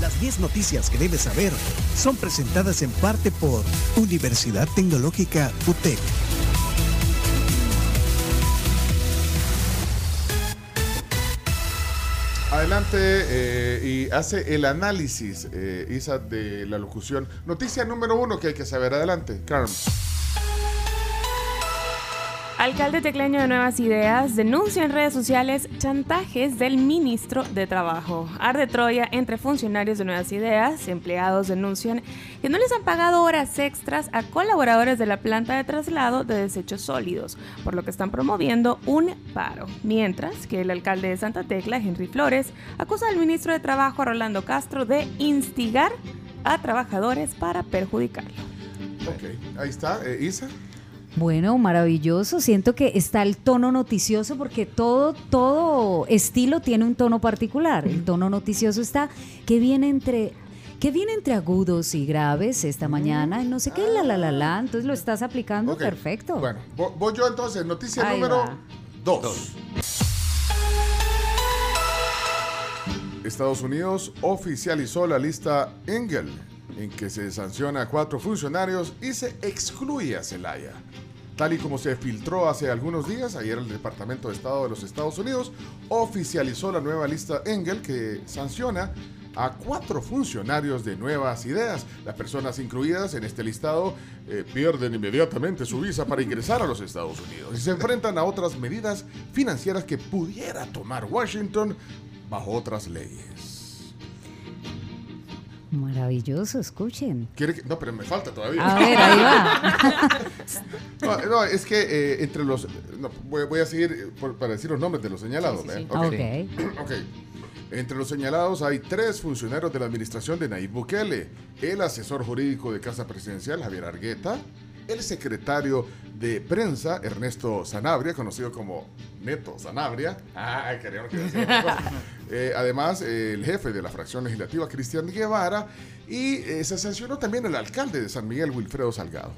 Las 10 noticias que debes saber son presentadas en parte por Universidad Tecnológica UTEC. Adelante eh, y hace el análisis, eh, Isa, de la locución. Noticia número uno que hay que saber. Adelante, Carmen. Alcalde tecleño de Nuevas Ideas denuncia en redes sociales chantajes del ministro de Trabajo. Arde Troya entre funcionarios de Nuevas Ideas. Empleados denuncian que no les han pagado horas extras a colaboradores de la planta de traslado de desechos sólidos, por lo que están promoviendo un paro. Mientras que el alcalde de Santa Tecla, Henry Flores, acusa al ministro de Trabajo, Rolando Castro, de instigar a trabajadores para perjudicarlo. Ok, ahí está, eh, Isa. Bueno, maravilloso. Siento que está el tono noticioso porque todo, todo estilo tiene un tono particular. El tono noticioso está que viene entre que viene entre agudos y graves esta mañana, y no sé qué, la la la la, entonces lo estás aplicando perfecto. Bueno, vo- voy yo entonces. Noticia Ahí número va. dos. Estados Unidos oficializó la lista Engel, en que se sanciona a cuatro funcionarios y se excluye a Zelaya. Tal y como se filtró hace algunos días, ayer el Departamento de Estado de los Estados Unidos oficializó la nueva lista Engel que sanciona a cuatro funcionarios de nuevas ideas. Las personas incluidas en este listado eh, pierden inmediatamente su visa para ingresar a los Estados Unidos y se enfrentan a otras medidas financieras que pudiera tomar Washington bajo otras leyes. Maravilloso, escuchen. ¿Quiere que- No, pero me falta todavía. A ver, ahí va. No, no, es que eh, entre los... no, voy, voy a seguir eh, por- para decir los nombres de los señalados. ¿eh? Ok. Ok. Ok. Entre los señalados hay tres funcionarios de la administración de Nayib Bukele, el asesor jurídico de Casa Presidencial, Javier Argueta, el secretario de prensa, Ernesto Sanabria, conocido como Neto Sanabria. Ah, que. Eh, además, eh, el jefe de la fracción legislativa, Cristian Guevara, y eh, se sancionó también el alcalde de San Miguel, Wilfredo Salgado.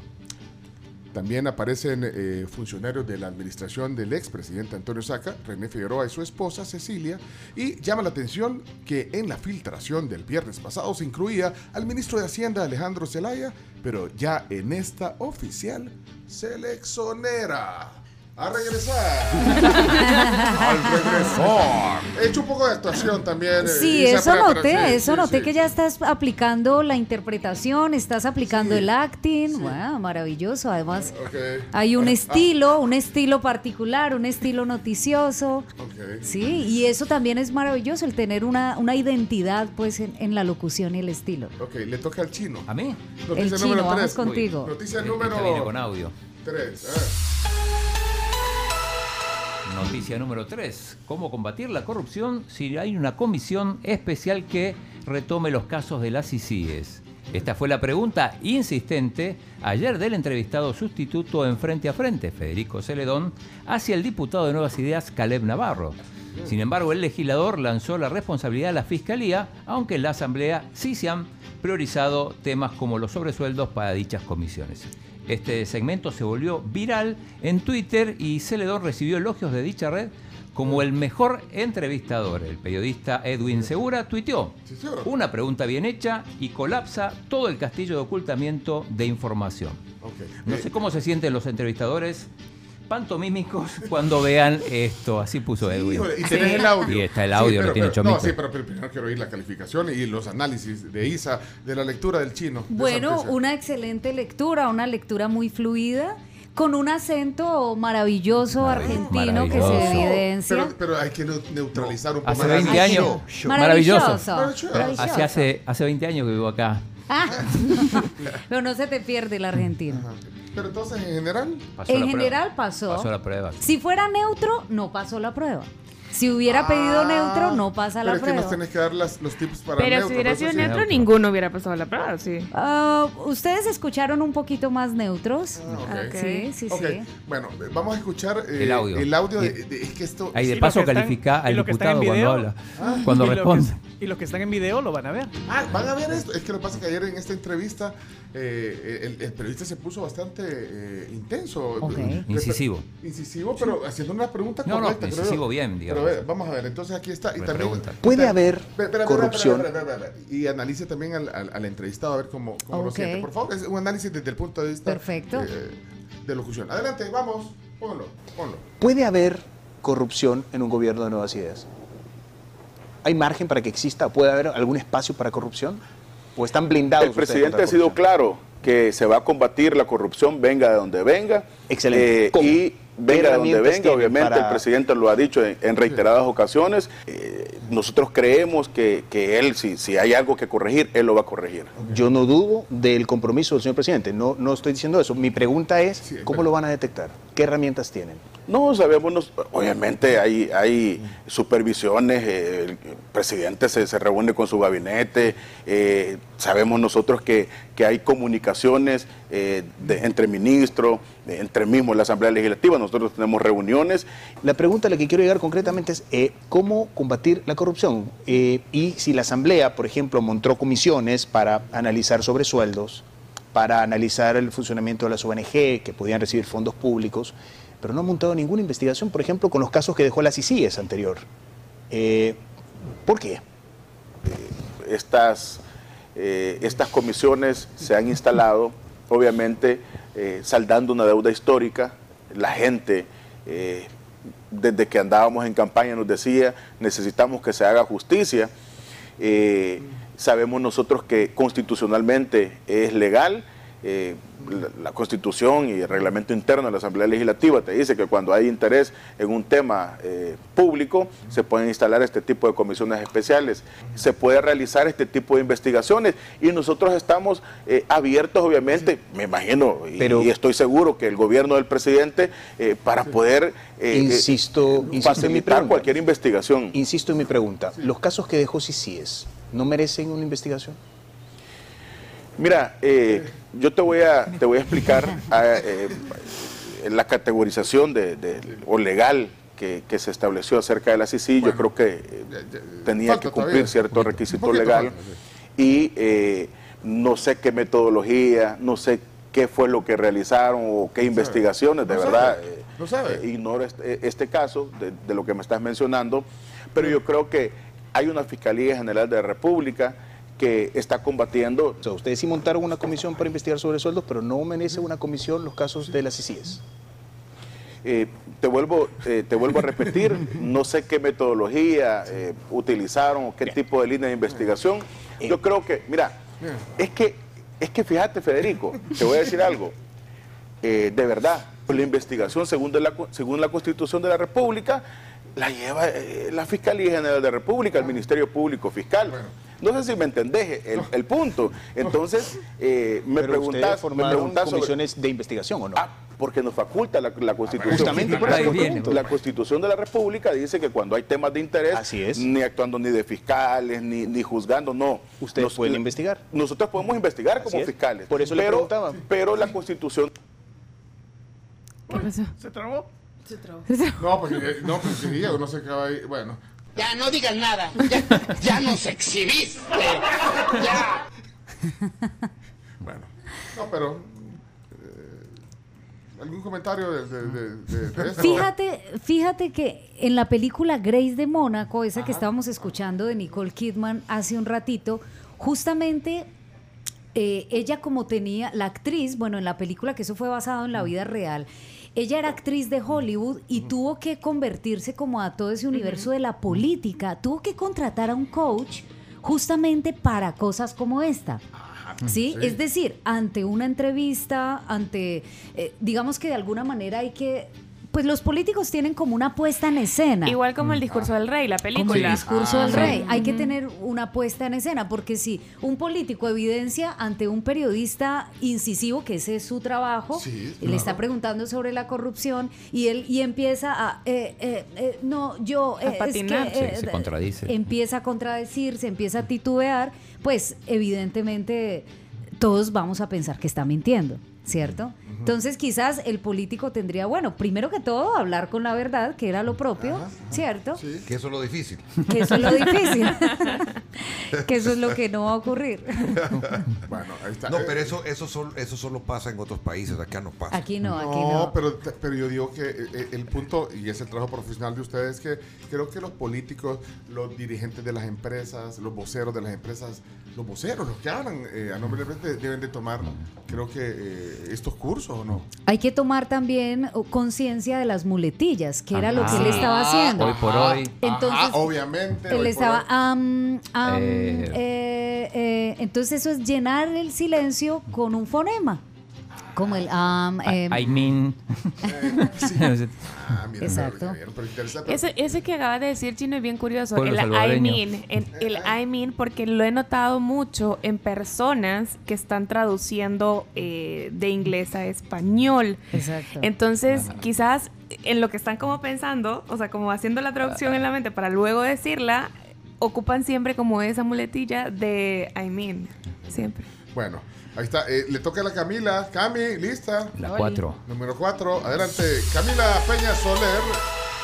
También aparecen eh, funcionarios de la administración del expresidente Antonio Saca, René Figueroa y su esposa Cecilia, y llama la atención que en la filtración del viernes pasado se incluía al ministro de Hacienda Alejandro Zelaya, pero ya en esta oficial se le exonera. A regresar. Al regresar. He hecho un poco de actuación también. eh, Sí, eso noté, sí, eso sí, noté sí. que ya estás aplicando la interpretación, estás aplicando Sí, el acting, sí. wow, maravilloso. Además, hay un Ah, estilo, un estilo particular, un estilo noticioso. ok. Sí, y eso también es maravilloso, el tener una, una identidad pues en, en la locución y el estilo. Ok, le toca al chino. ¿A mí? Noticia El chino, número vamos tres. contigo. Noticia número con audio. 3. Noticia número 3. ¿Cómo combatir la corrupción si hay una comisión especial que retome los casos de las ICIES? Esta fue la pregunta insistente ayer del entrevistado sustituto en Frente a Frente, Federico Celedón, hacia el diputado de Nuevas Ideas, Caleb Navarro. Sin embargo, el legislador lanzó la responsabilidad a la Fiscalía, aunque en la Asamblea sí se han priorizado temas como los sobresueldos para dichas comisiones. Este segmento se volvió viral en Twitter y Celedón recibió elogios de dicha red como el mejor entrevistador. El periodista Edwin Segura tuiteó una pregunta bien hecha y colapsa todo el castillo de ocultamiento de información. No sé cómo se sienten los entrevistadores pantomímicos cuando vean esto. Así puso Edwin. híjole, y tenés el audio. Y está el audio, pero, lo tiene pero-. No, sí, pero, pero primero quiero oír la calificación y los análisis de Isa de la lectura del chino. de Bueno, una excelente lectura, una lectura muy fluida, con un acento maravilloso argentino que se maravilloso. evidencia. Pero, pero hay que neu- neutralizar un poco. Hace más. 20 Ay, años. Maravilloso. Maravilloso. Hace, hace, hace 20 años que vivo acá. Ah, pero no se te pierde el argentino. Ajá. Pero entonces, en general, Pasó En la general prueba. pasó. Pasó la prueba. Si fuera neutro, no pasó la prueba. Si hubiera pedido Ah, neutro, no pasa pero la es que prueba. nos tenés que dar las- los tips para Pero neutro, si hubiera sido sí. neutro, Neutro. ninguno hubiera pasado la prueba, sí. Ah, Ustedes escucharon un poquito más neutros. Ah, ok. Ok. Sí, sí, bueno, vamos a escuchar eh, El audio. El audio de, es que esto. Ahí de Sí, paso que califica al que diputado cuando habla. Ah, cuando que- responde. Y los que están en video lo van a ver. Ah, van a ver esto. Es que lo que pasa es que ayer en esta entrevista eh, el, el, periodista se puso bastante eh, intenso. Okay. Incisivo. Incisivo, pero haciendo una pregunta no, correcta. No, incisivo bien, digamos. Pero vamos a ver, entonces aquí está. Y también, ¿Puede haber corrupción? y analice también al, al, al, entrevistado a ver cómo, cómo okay. lo siente. Por favor, es un análisis desde el punto de vista Perfecto. Eh, de locución. Adelante, vamos, ponlo, ponlo. ¿Puede haber corrupción en un gobierno de nuevas ideas? ¿Hay margen para que exista? ¿Puede haber algún espacio para corrupción? ¿O están blindados? El presidente ha sido claro que se va a combatir la corrupción, venga de donde venga. Excelente. Eh, y venga de donde venga, obviamente el presidente lo ha dicho en, reiteradas ocasiones. Eh, nosotros creemos que, que él, si, si, hay algo que corregir, él lo va a corregir. Yo no dudo del compromiso del señor presidente, no, no estoy diciendo eso. Mi pregunta es, ¿cómo lo van a detectar? ¿Qué herramientas tienen? No, sabemos, obviamente hay, hay supervisiones, eh, el presidente se, se, reúne con su gabinete, eh, sabemos nosotros que, que hay comunicaciones eh, de, entre ministros, entre mismos la Asamblea Legislativa, nosotros tenemos reuniones. La pregunta a la que quiero llegar concretamente es cómo combatir la corrupción y si la Asamblea, por ejemplo, montó comisiones para analizar sobre sueldos, para analizar el funcionamiento de las ONG que podían recibir fondos públicos, pero no ha montado ninguna investigación, por ejemplo, con los casos que dejó la CICIES anterior. Eh, ¿Por qué? Eh, estas, eh, estas comisiones se han instalado, obviamente, saldando una deuda histórica. La gente, desde que andábamos en campaña, nos decía, necesitamos que se haga justicia. Sabemos nosotros que constitucionalmente es legal eh, la, constitución y el reglamento interno de la Asamblea Legislativa te dice que cuando hay interés en un tema eh, público se pueden instalar este tipo de comisiones especiales, se puede realizar este tipo de investigaciones y nosotros estamos eh, abiertos obviamente, me imagino y, Pero, y, estoy seguro que el gobierno del presidente para poder insisto, insisto en mi cualquier investigación. Insisto en mi pregunta, los casos que dejó CICIES no merecen una investigación. Mira, eh, yo te voy a, te voy a explicar ah, eh, la categorización de, o legal que, se estableció acerca de la CICI. yo creo que eh, tenía que cumplir cierto requisito legal y no sé qué metodología, no sé qué fue lo que realizaron o qué investigaciones, de verdad. no sabe. ignoro este, este caso de, de lo que me estás mencionando, pero yo creo que hay una Fiscalía General de la República que está combatiendo. O sea, ustedes sí montaron una comisión para investigar sobre sueldos, pero no merece una comisión los casos de las ICIES. Eh, te, vuelvo, eh, te vuelvo a repetir, no sé qué metodología eh, utilizaron o qué tipo de línea de investigación. Yo creo que, mira, es que, es que fíjate Federico, te voy a decir algo, de verdad, la investigación según, la, según la Constitución de la República la lleva la Fiscalía General de la República, el Ministerio Público Fiscal. No sé si me entendés el, punto. Entonces, eh, me preguntas... me comisiones de investigación o no? Ah, porque nos faculta la, Constitución. Justamente por eso La Constitución de la República dice que cuando hay temas de interés, ni actuando ni de fiscales, ni, ni juzgando, no. ¿Ustedes pueden investigar? Nosotros podemos investigar como fiscales. Por eso pero, le preguntaba. Pero la Constitución... ¿Qué pasó? ¿Se trabó? Se trabó. No, porque, no, porque Diego no se quedaba ahí. Bueno. Ya no digas nada. Ya, nos exhibiste. Ya. Bueno. No, pero. Eh, ¿Algún comentario de, esto? Fíjate, fíjate que en la película Grace de Mónaco, esa que estábamos escuchando de Nicole Kidman hace un ratito, justamente eh, ella como tenía, la actriz, bueno, en la película que eso fue basado en la vida real, ella era actriz de Hollywood y tuvo que convertirse como a todo ese universo de la política. Tuvo que contratar a un coach justamente para cosas como esta. ¿Sí? Es decir, ante una entrevista, ante, eh, digamos que de alguna manera hay que pues los políticos tienen como una puesta en escena. Igual como el discurso del rey, la película. Como el discurso del ah, rey. Hay que tener una puesta en escena, porque si un político evidencia ante un periodista incisivo, que ese es su trabajo, le está preguntando sobre la corrupción y él y empieza a, eh, eh, eh, no, yo... A es que, se contradice. Empieza a contradecirse, empieza a titubear, pues evidentemente todos vamos a pensar que está mintiendo. ¿cierto? Entonces quizás el político tendría, bueno, primero que todo, hablar con la verdad, que era lo propio, ¿cierto? Sí, que eso es lo difícil. Que eso es lo difícil. que eso es lo que no va a ocurrir. Bueno, ahí está. No, Eh, pero eso, eso, solo, eso solo pasa en otros países, acá no pasa. Aquí no, aquí No, no. Pero, pero yo digo que eh, eh, el punto, y es el trabajo profesional de ustedes, que creo que los políticos, los dirigentes de las empresas, los voceros de las empresas, los voceros, los que hablan eh, a nombre de la empresa, deben de tomar, creo que eh, estos cursos o no. Hay que tomar también oh, conciencia de las muletillas, que era lo que Ajá. él estaba haciendo. Hoy por hoy. Entonces, Ajá, obviamente. Él estaba, hoy. Eh. eh, eh, entonces eso es llenar el silencio con un fonema, como el am, em, I mean. Ah, mira, Exacto. Ese, ese que acabas de decir, Chino, es bien curioso. Pueblo El I mean, el I mean, porque lo he notado mucho en personas que están traduciendo eh, de inglés a español. Exacto. Entonces, quizás en lo que están como pensando, o sea, como haciendo la traducción en la mente para luego decirla, ocupan siempre como esa muletilla de I mean. Siempre. Bueno, ahí está. Eh, le toca a la Camila. Cami, lista. La 4. Número 4. Adelante. Camila Peña Soler.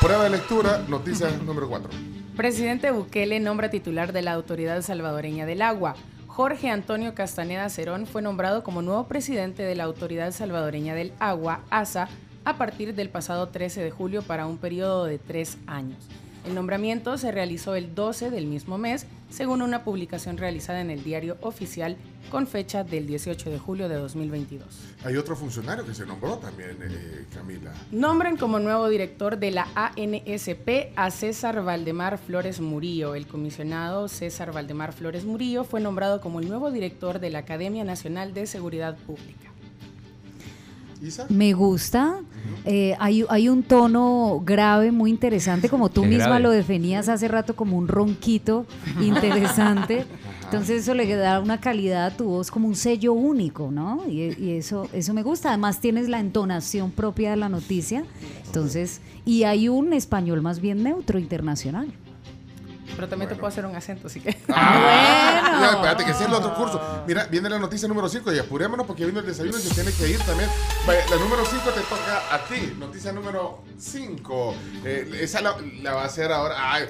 Prueba de lectura. Noticia número 4. Presidente Bukele nombra titular de la Autoridad Salvadoreña del Agua. Jorge Antonio Castaneda Cerón fue nombrado como nuevo presidente de la Autoridad Salvadoreña del Agua, ASA, a partir del pasado 13 de julio para un periodo de tres años. El nombramiento se realizó el 12 del mismo mes, según una publicación realizada en el diario oficial con fecha del 18 de julio de 2022. Hay otro funcionario que se nombró también, eh, Camila. Nombran como nuevo director de la ANSP a César Valdemar Flores Murillo. El comisionado César Valdemar Flores Murillo fue nombrado como el nuevo director de la Academia Nacional de Seguridad Pública. Isa. Me gusta. Eh, hay, hay un tono grave, muy interesante, como tú misma grave. lo definías hace rato como un ronquito interesante. Entonces eso le da una calidad a tu voz como un sello único, ¿no? Y, y eso, eso me gusta. Además tienes la entonación propia de la noticia. Entonces, y hay un español más bien neutro internacional. Pero también te puedo hacer un acento, así que... Ah, ya, espérate, que ese es el otro curso. Mira, viene la noticia número 5 y apurémonos porque viene el desayuno y se tiene que ir también. La número 5 te toca a ti. Noticia número 5. esa la, la va a hacer ahora. Ay, eh,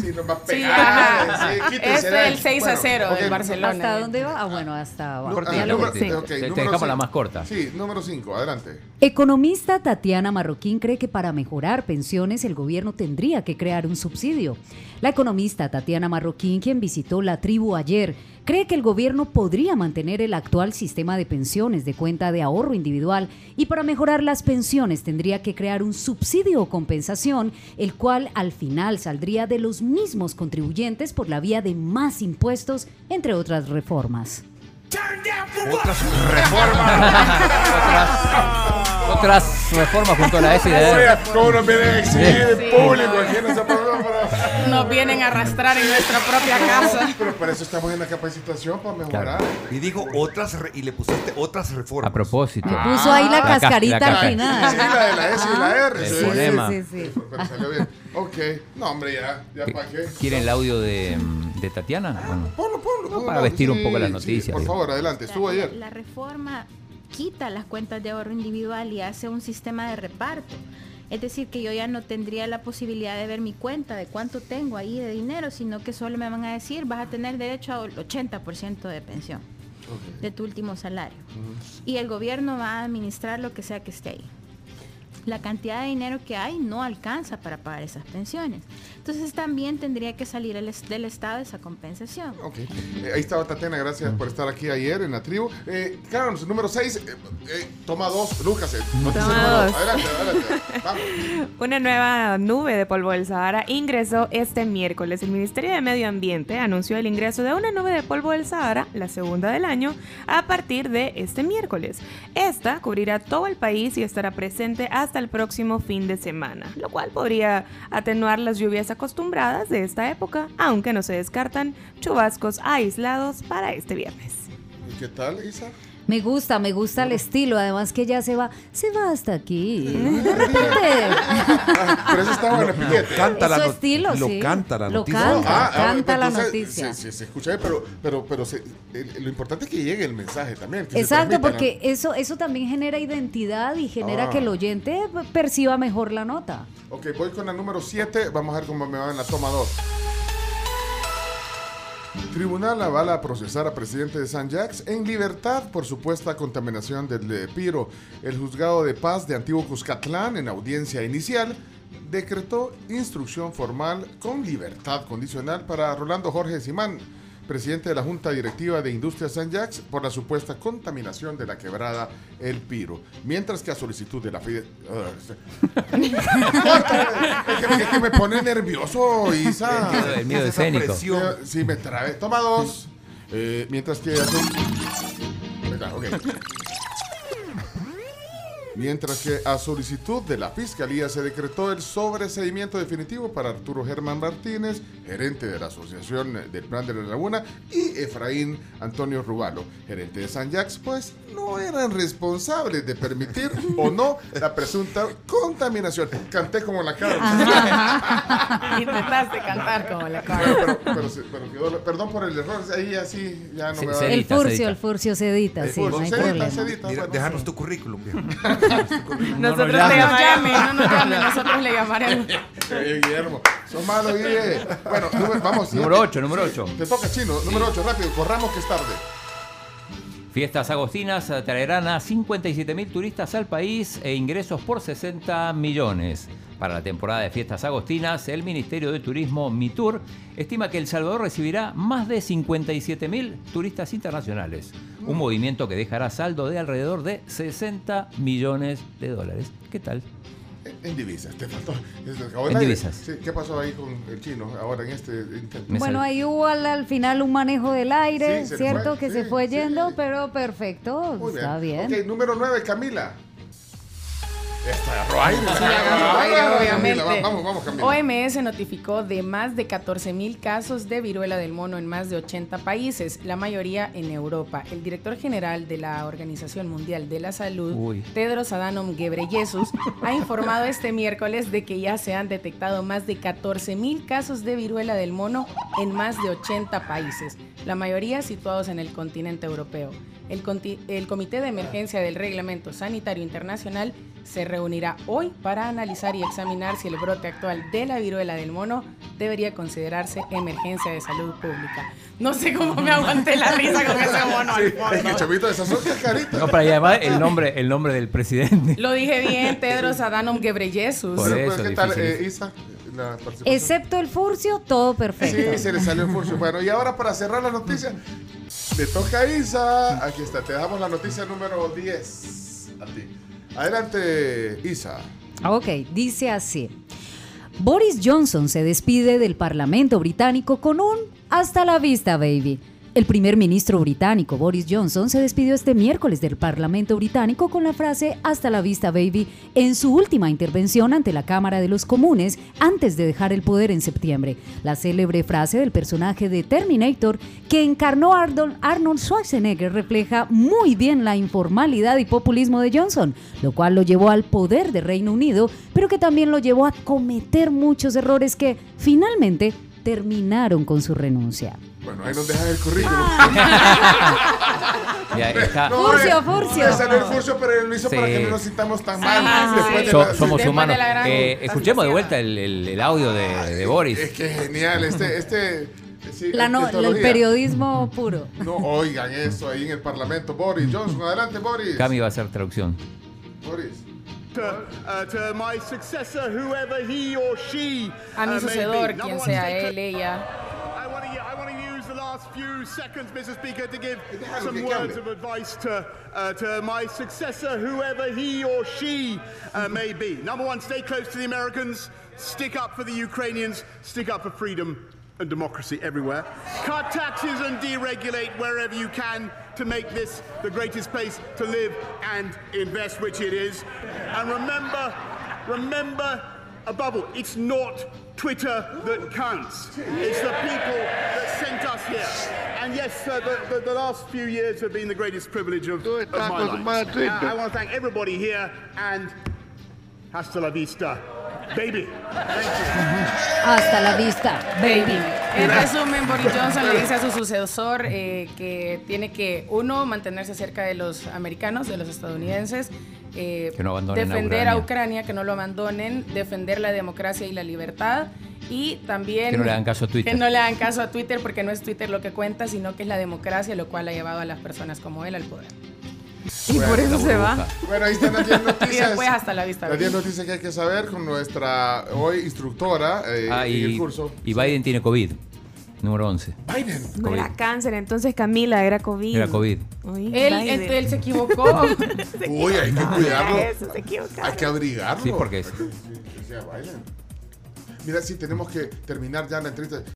sí, nos va a pegar. sí, Este ahí. es el 6 a 0 del Barcelona. ¿Hasta dónde va? Ah, bueno, hasta. Ah, número-. Sí. ok, Te- dejamos la cinco. más corta. Sí, número 5, adelante. Economista Tatiana Marroquín cree que para mejorar pensiones el gobierno tendría que crear un subsidio. La economista Tatiana Marroquín, quien visitó la tribu ayer, cree que el gobierno podría mantener el actual sistema de pensiones de cuenta de ahorro individual y para mejorar las pensiones tendría que crear un subsidio o compensación, el cual al final saldría de los mismos contribuyentes por la vía de más impuestos, entre otras reformas. Otras reformas. Otras reformas junto a la. Oye, ¿Cómo nos vienen a exhibir en Sí. público aquí en ese programa? Nos vienen a arrastrar en nuestra propia casa. Pero para eso estamos en la capacitación, para mejorar. Y dijo otras y le pusiste otras reformas. A propósito. Le puso ahí la ca- cascarita al final. Sí, la de la S y la R. El sí. fonema. Sí, sí, sí. Pero salió bien. Ok. No, hombre, ya. Ya ¿Qué- para qué. ¿Quieren el audio de, de Tatiana? Bueno. Ponlo, ponlo. ponlo. para vestir un poco las Sí, noticias, sí, por favor, adelante. Estuvo la, ayer. la reforma quita las cuentas de ahorro individual y hace un sistema de reparto. Es decir, que yo ya no tendría la posibilidad de ver mi cuenta de cuánto tengo ahí de dinero, sino que solo me van a decir, vas a tener derecho al 80% de pensión de tu último salario. Y el gobierno va a administrar lo que sea que esté ahí. La cantidad de dinero que hay no alcanza para pagar esas pensiones. Entonces también tendría que salir el del Estado esa compensación. Ok. Eh, ahí estaba Tatiana, gracias por estar aquí ayer en la tribu. Eh, Carlos, número 6, toma dos, Lucas. eh, noticia Toma dos. Adelante, adelante. Vamos. Una nueva nube de polvo del Sahara ingresó este miércoles. El Ministerio de Medio Ambiente anunció el ingreso de una nube de polvo del Sahara, la segunda del año, a partir de este miércoles. Esta cubrirá todo el país y estará presente hasta el próximo fin de semana, lo cual podría atenuar las lluvias acostumbradas de esta época, aunque no se descartan chubascos aislados para este viernes. ¿Y qué tal, Isa? Me gusta, me gusta el estilo. Además que ya se va, se va hasta aquí. De repente. Ah, pero eso estaba en el piquete. Canta la Su estilo, lo sí. canta la Lo noticia. canta. Ah, ah, canta la entonces, noticia. Se, se- se escucha bien, pero, pero, pero se- el- lo importante es que llegue el mensaje también. que Exacto, porque eso, eso también genera identidad y genera Ah. que el oyente perciba mejor la nota. ¿no? Ok, voy con la número 7. Vamos a ver cómo me va en la toma 2. Tribunal avala procesar a presidente de San Jacques en libertad por supuesta contaminación del eh, Piro. El juzgado de paz de Antiguo Cuscatlán, en audiencia inicial, decretó instrucción formal con libertad condicional para Rolando Jorge Simán, presidente de la Junta Directiva de Industria San Jacques, por la supuesta contaminación de la quebrada El Piro. Mientras que a solicitud de la FIDE... es, que, es que me pone nervioso, Isa. El miedo- el miedo Esa escénico. presión. Sí, me trae. Toma dos. Eh, mientras que... Venga, ok. Mientras que a solicitud de la Fiscalía se decretó el sobreseimiento definitivo para Arturo Germán Martínez, gerente de la Asociación del Plan de la Laguna, y Efraín Antonio Rubalo, gerente de San Jacques, pues no eran responsables de permitir o no la presunta contaminación. Canté como la cara. Intentaste cantar como la cara. Pero, pero pero quedó- perdón por el error, ahí así ya no Se- me va se a... El furcio, el furcio se edita, sí, no hay se edita, se edita, Mira, bueno, déjanos sí. tu currículum. Nosotros no te llame. llamaremos, no nos nosotros le llamaremos. Eh, Guillermo, son malos, Guille. Bueno, número- vamos. Número siguiente. 8, número 8. Te toca, Chino. Número 8, rápido, corramos que es tarde. Fiestas agostinas traerán a 57.000 turistas al país e ingresos por 60 millones. Para la temporada de fiestas agostinas, el Ministerio de Turismo MITUR estima que El Salvador recibirá más de 57.000 turistas internacionales, un movimiento que dejará saldo de alrededor de 60 millones de dólares. ¿Qué tal? En- divisas, te faltó. En divisas. Sí, ¿Qué pasó ahí con el chino ahora en este intento? Bueno, ahí hubo al, al final un manejo del aire, Sí, se le ¿cierto? fue, que sí, se fue sí. yendo, pero perfecto, Muy está bien. Número 9, Camila. OMS notificó de más de 14 mil casos de viruela del mono en más de 80 países, la mayoría en Europa. El director general de la Organización Mundial de la Salud, Uy. Tedros Adhanom Ghebreyesus, ha informado este miércoles de que ya se han detectado más de 14 mil casos de viruela del mono en más de 80 países, la mayoría situados en el continente europeo. El, conti- el Comité de Emergencia del Reglamento Sanitario Internacional se reunirá hoy para analizar y examinar si el brote actual de la viruela del mono debería considerarse emergencia de salud pública. No sé cómo me aguanté la risa con ese mono al Es que esas son cascaritas. No, para llamar el nombre, el nombre del presidente. Lo dije bien, Tedros Adhanom Ghebreyesus. Por Pero, eso, ¿Qué tal, eh, Isa? La. Excepto el furcio, todo perfecto. Sí, se le salió el furcio. Bueno, y ahora para cerrar la noticia, le toca Isa. Aquí está, te damos la noticia número 10 a ti. Adelante, Isa. Ok, dice así. Boris Johnson se despide del Parlamento británico con un hasta la vista, baby. El primer ministro británico Boris Johnson se despidió este miércoles del Parlamento británico con la frase hasta la vista, baby en su última intervención ante la Cámara de los Comunes antes de dejar el poder en septiembre. La célebre frase del personaje de Terminator que encarnó Arnold Schwarzenegger refleja muy bien la informalidad y populismo de Johnson, lo cual lo llevó al poder de Reino Unido, pero que también lo llevó a cometer muchos errores que finalmente terminaron con su renuncia. Bueno, ahí nos dejan el currículum. Ya está. Furcio, eh, Furcio. le salió el furcio, pero él lo hizo Sí. para que no nos sintamos tan Sí, mal. después sí. de So- la- somos humanos. de la gran- Eh, escuchemos de vuelta el, el- el audio de, de Boris. Es que genial, este, este, sí, La no- el periodismo puro. No oigan eso ahí en el Parlamento. Boris Johnson, adelante, Boris. Cami va a hacer traducción. Boris. To, uh, to my successor, whoever he or she A mi uh, may sucedor, be. Quien sea él, ella. I want to I want to use the last few seconds, Mr. Speaker, to give some words of advice to uh, to my successor, whoever he or she uh, may be. Number one, stay close to the Americans. Stick up for the Ukrainians. Stick up for freedom and democracy everywhere. Cut taxes and deregulate wherever you can to make this the greatest place to live and invest, which it is. And remember, remember above all, it's not Twitter that counts. It's the people that sent us here. And yes, uh, the, the, the last few years have been the greatest privilege of, of my life. Uh, I want to thank everybody here and hasta la vista, baby. Hasta la vista, baby. En resumen, Boris Johnson le dice a su sucesor eh, que tiene que, uno, mantenerse cerca de los americanos, de los estadounidenses, eh, Que no abandonen a defender a Ucrania. Ucrania, que no lo abandonen, defender la democracia y la libertad y también Que no le hagan caso a Twitter. que no le hagan caso a Twitter porque no es Twitter lo que cuenta, sino que es la democracia lo cual ha llevado a las personas como él al poder. Y por eso se va. Bueno, ahí están las 10 Y noticias. después hasta la vista. Las 10 noticias que hay que saber con nuestra hoy instructora eh, Ah, en el y, curso. y Biden tiene COVID, número 11. Biden. No COVID. era cáncer, entonces Camila era COVID. Era COVID. Uy, Él, él, él se equivocó. Uy, hay que cuidarlo. Eso, se equivocaron. Hay que abrigarlo. Sí, porque es-. Mira, sí, tenemos que terminar ya la entrevista.